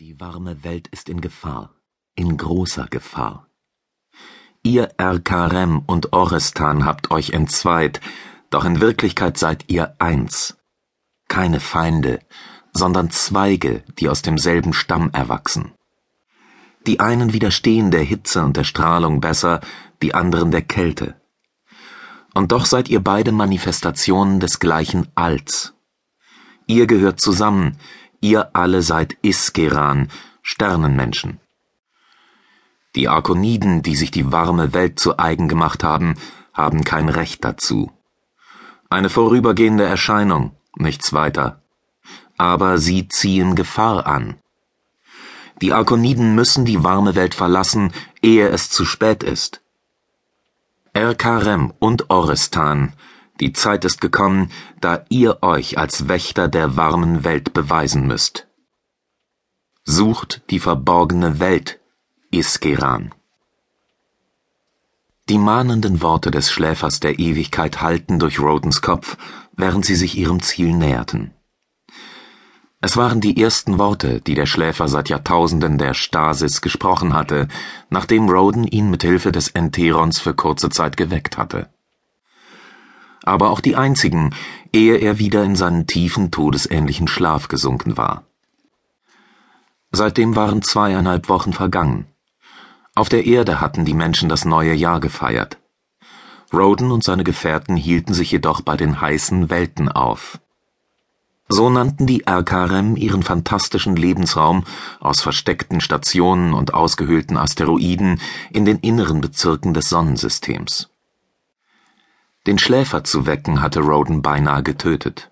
Die warme Welt ist in Gefahr, in großer Gefahr. Ihr Erkarem und Orestan habt euch entzweit, doch in Wirklichkeit seid ihr eins. Keine Feinde, sondern Zweige, die aus demselben Stamm erwachsen. Die einen widerstehen der Hitze und der Strahlung besser, die anderen der Kälte. Und doch seid ihr beide Manifestationen des gleichen Alls. Ihr gehört zusammen, Ihr alle seid Iskeran, Sternenmenschen. Die Arkoniden, die sich die warme Welt zu eigen gemacht haben, haben kein Recht dazu. Eine vorübergehende Erscheinung, nichts weiter. Aber sie ziehen Gefahr an. Die Arkoniden müssen die warme Welt verlassen, ehe es zu spät ist. Erkarem und Orestan die Zeit ist gekommen, da ihr euch als Wächter der warmen Welt beweisen müsst. Sucht die verborgene Welt, Iskeran. Die mahnenden Worte des Schläfers der Ewigkeit hallten durch Rodens Kopf, während sie sich ihrem Ziel näherten. Es waren die ersten Worte, die der Schläfer seit Jahrtausenden der Stasis gesprochen hatte, nachdem Roden ihn mit Hilfe des Enterons für kurze Zeit geweckt hatte aber auch die einzigen, ehe er wieder in seinen tiefen, todesähnlichen Schlaf gesunken war. Seitdem waren zweieinhalb Wochen vergangen. Auf der Erde hatten die Menschen das neue Jahr gefeiert. Roden und seine Gefährten hielten sich jedoch bei den heißen Welten auf. So nannten die Erkarem ihren fantastischen Lebensraum aus versteckten Stationen und ausgehöhlten Asteroiden in den inneren Bezirken des Sonnensystems. Den Schläfer zu wecken hatte Roden beinahe getötet.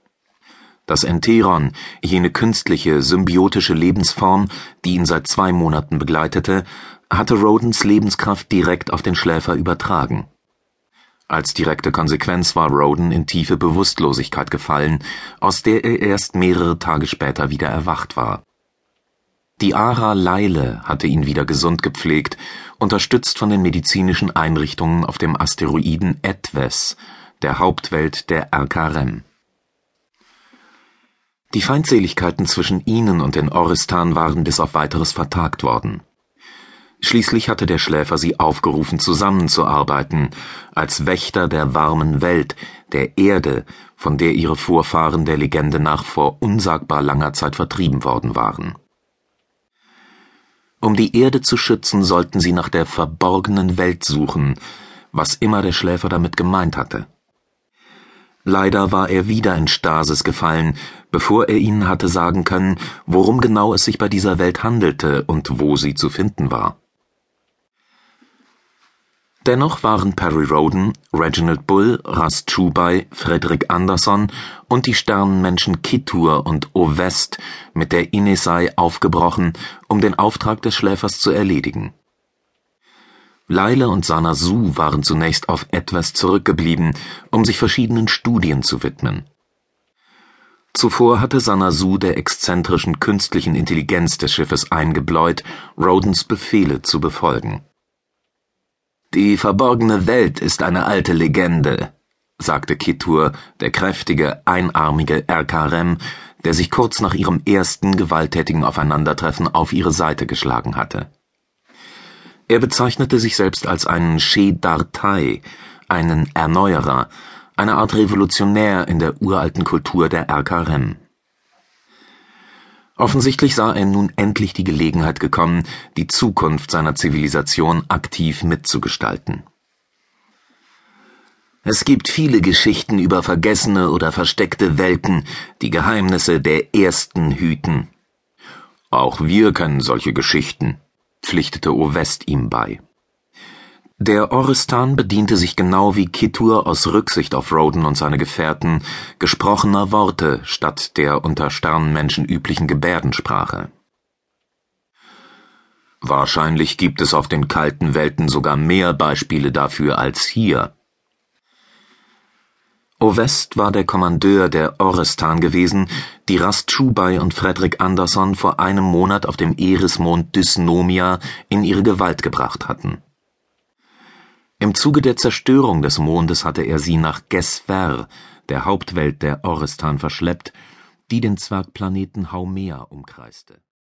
Das Enteron, jene künstliche, symbiotische Lebensform, die ihn seit zwei Monaten begleitete, hatte Rodens Lebenskraft direkt auf den Schläfer übertragen. Als direkte Konsequenz war Roden in tiefe Bewusstlosigkeit gefallen, aus der er erst mehrere Tage später wieder erwacht war. Die Ara Leile hatte ihn wieder gesund gepflegt, unterstützt von den medizinischen Einrichtungen auf dem Asteroiden Etwes, der Hauptwelt der RKRM. Die Feindseligkeiten zwischen ihnen und den Oristan waren bis auf weiteres vertagt worden. Schließlich hatte der Schläfer sie aufgerufen, zusammenzuarbeiten, als Wächter der warmen Welt, der Erde, von der ihre Vorfahren der Legende nach vor unsagbar langer Zeit vertrieben worden waren. Um die Erde zu schützen, sollten sie nach der verborgenen Welt suchen, was immer der Schläfer damit gemeint hatte. Leider war er wieder in Stasis gefallen, bevor er ihnen hatte sagen können, worum genau es sich bei dieser Welt handelte und wo sie zu finden war. Dennoch waren Perry Roden, Reginald Bull, Ras Chubai, Frederick Anderson und die Sternenmenschen Kittur und Ovest mit der Inesai aufgebrochen, um den Auftrag des Schläfers zu erledigen. Leile und Sana Su waren zunächst auf etwas zurückgeblieben, um sich verschiedenen Studien zu widmen. Zuvor hatte Sana Su der exzentrischen künstlichen Intelligenz des Schiffes eingebläut, Rodens Befehle zu befolgen die verborgene Welt ist eine alte Legende, sagte Kittur, der kräftige, einarmige Erkarem, der sich kurz nach ihrem ersten gewalttätigen Aufeinandertreffen auf ihre Seite geschlagen hatte. Er bezeichnete sich selbst als einen Shedartai, einen Erneuerer, eine Art Revolutionär in der uralten Kultur der Erkarem. Offensichtlich sah er nun endlich die Gelegenheit gekommen, die Zukunft seiner Zivilisation aktiv mitzugestalten. Es gibt viele Geschichten über vergessene oder versteckte Welten, die Geheimnisse der Ersten hüten. Auch wir kennen solche Geschichten, pflichtete Ovest ihm bei. Der Oristan bediente sich genau wie Kittur aus Rücksicht auf Roden und seine Gefährten gesprochener Worte statt der unter Sternenmenschen üblichen Gebärdensprache. Wahrscheinlich gibt es auf den kalten Welten sogar mehr Beispiele dafür als hier. Ovest war der Kommandeur der Orestan gewesen, die Rast Chubai und Frederick Anderson vor einem Monat auf dem Erismond Dysnomia in ihre Gewalt gebracht hatten. Im Zuge der Zerstörung des Mondes hatte er sie nach Gesver, der Hauptwelt der Orestan, verschleppt, die den Zwergplaneten Haumea umkreiste